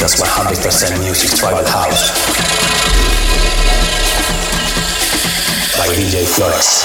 just 100% music tribal house by DJ Flores.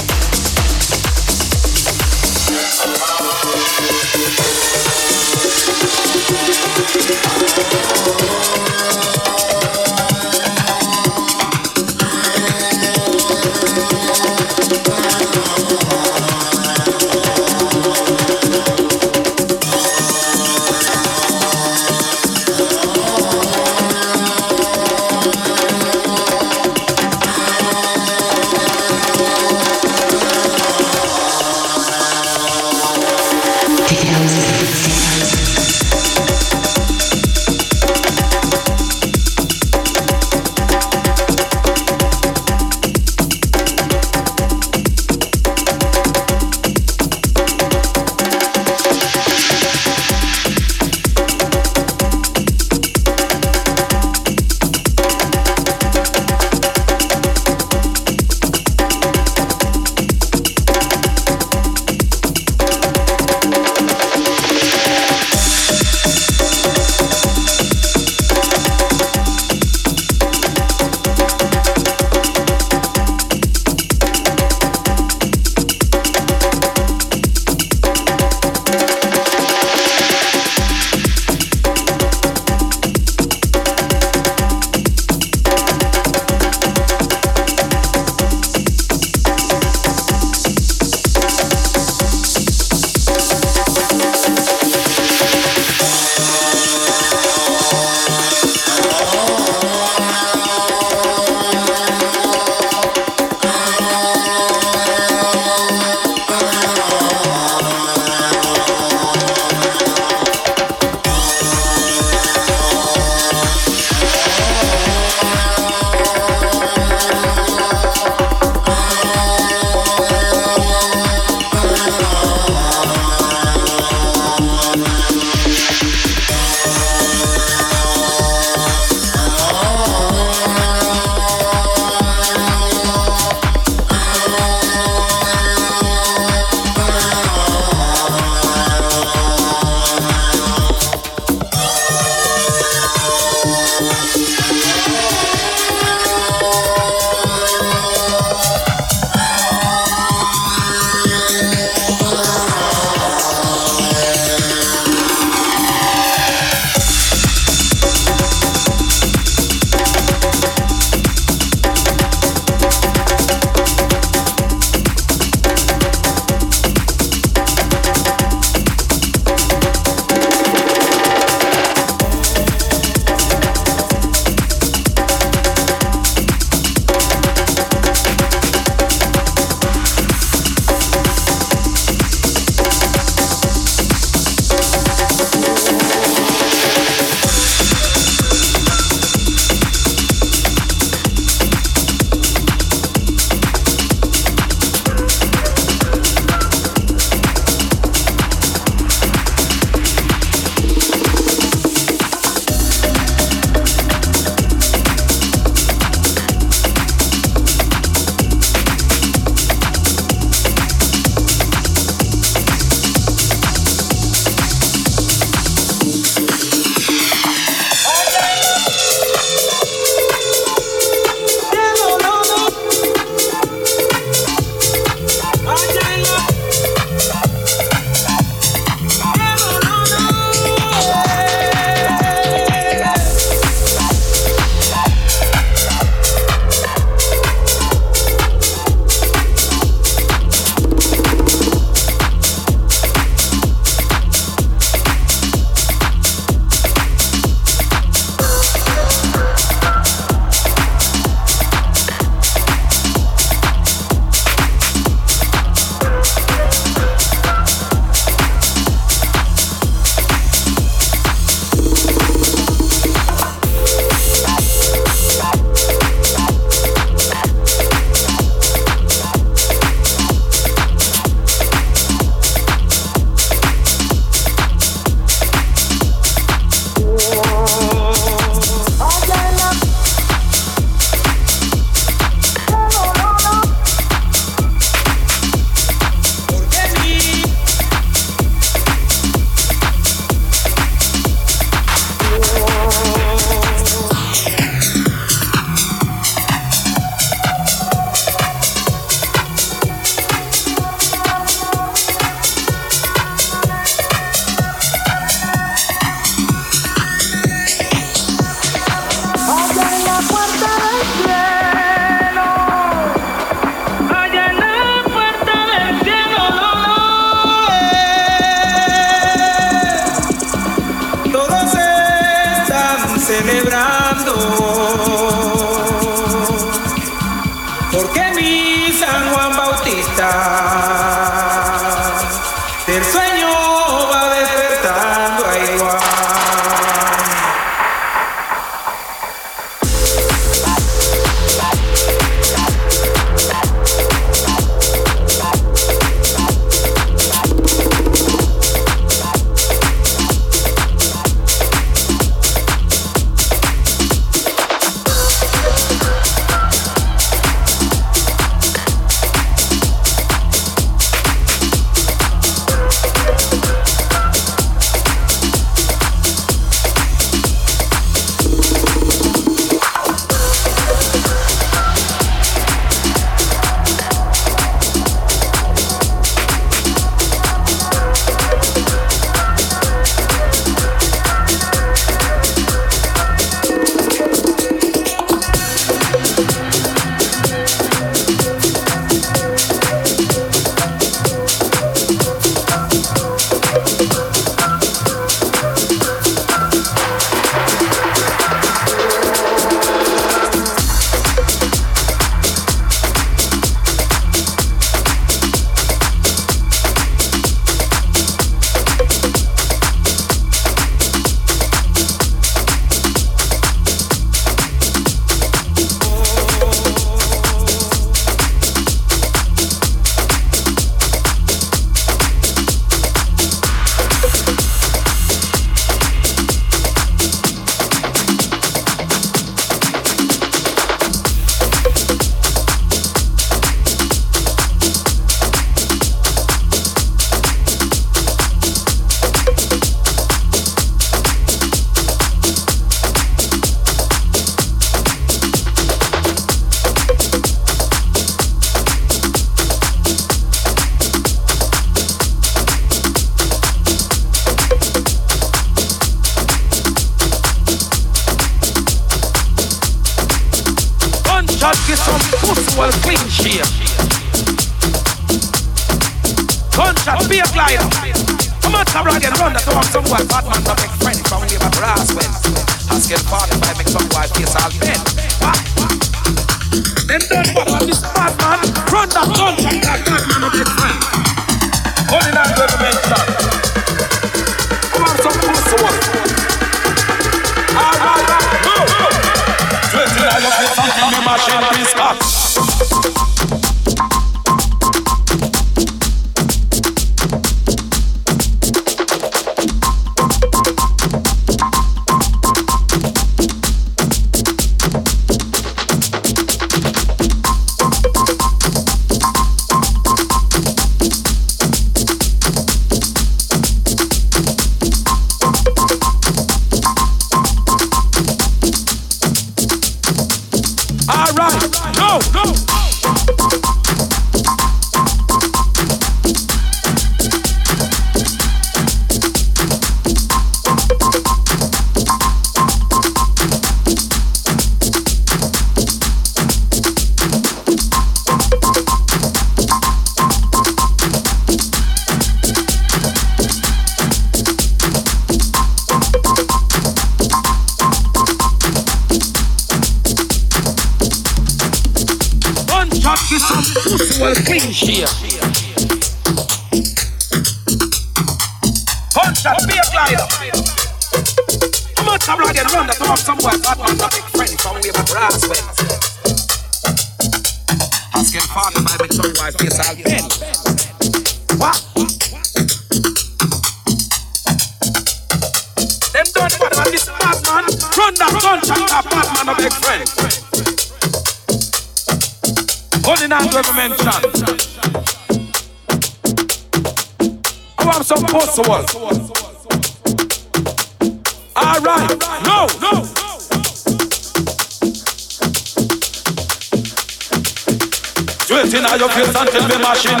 machine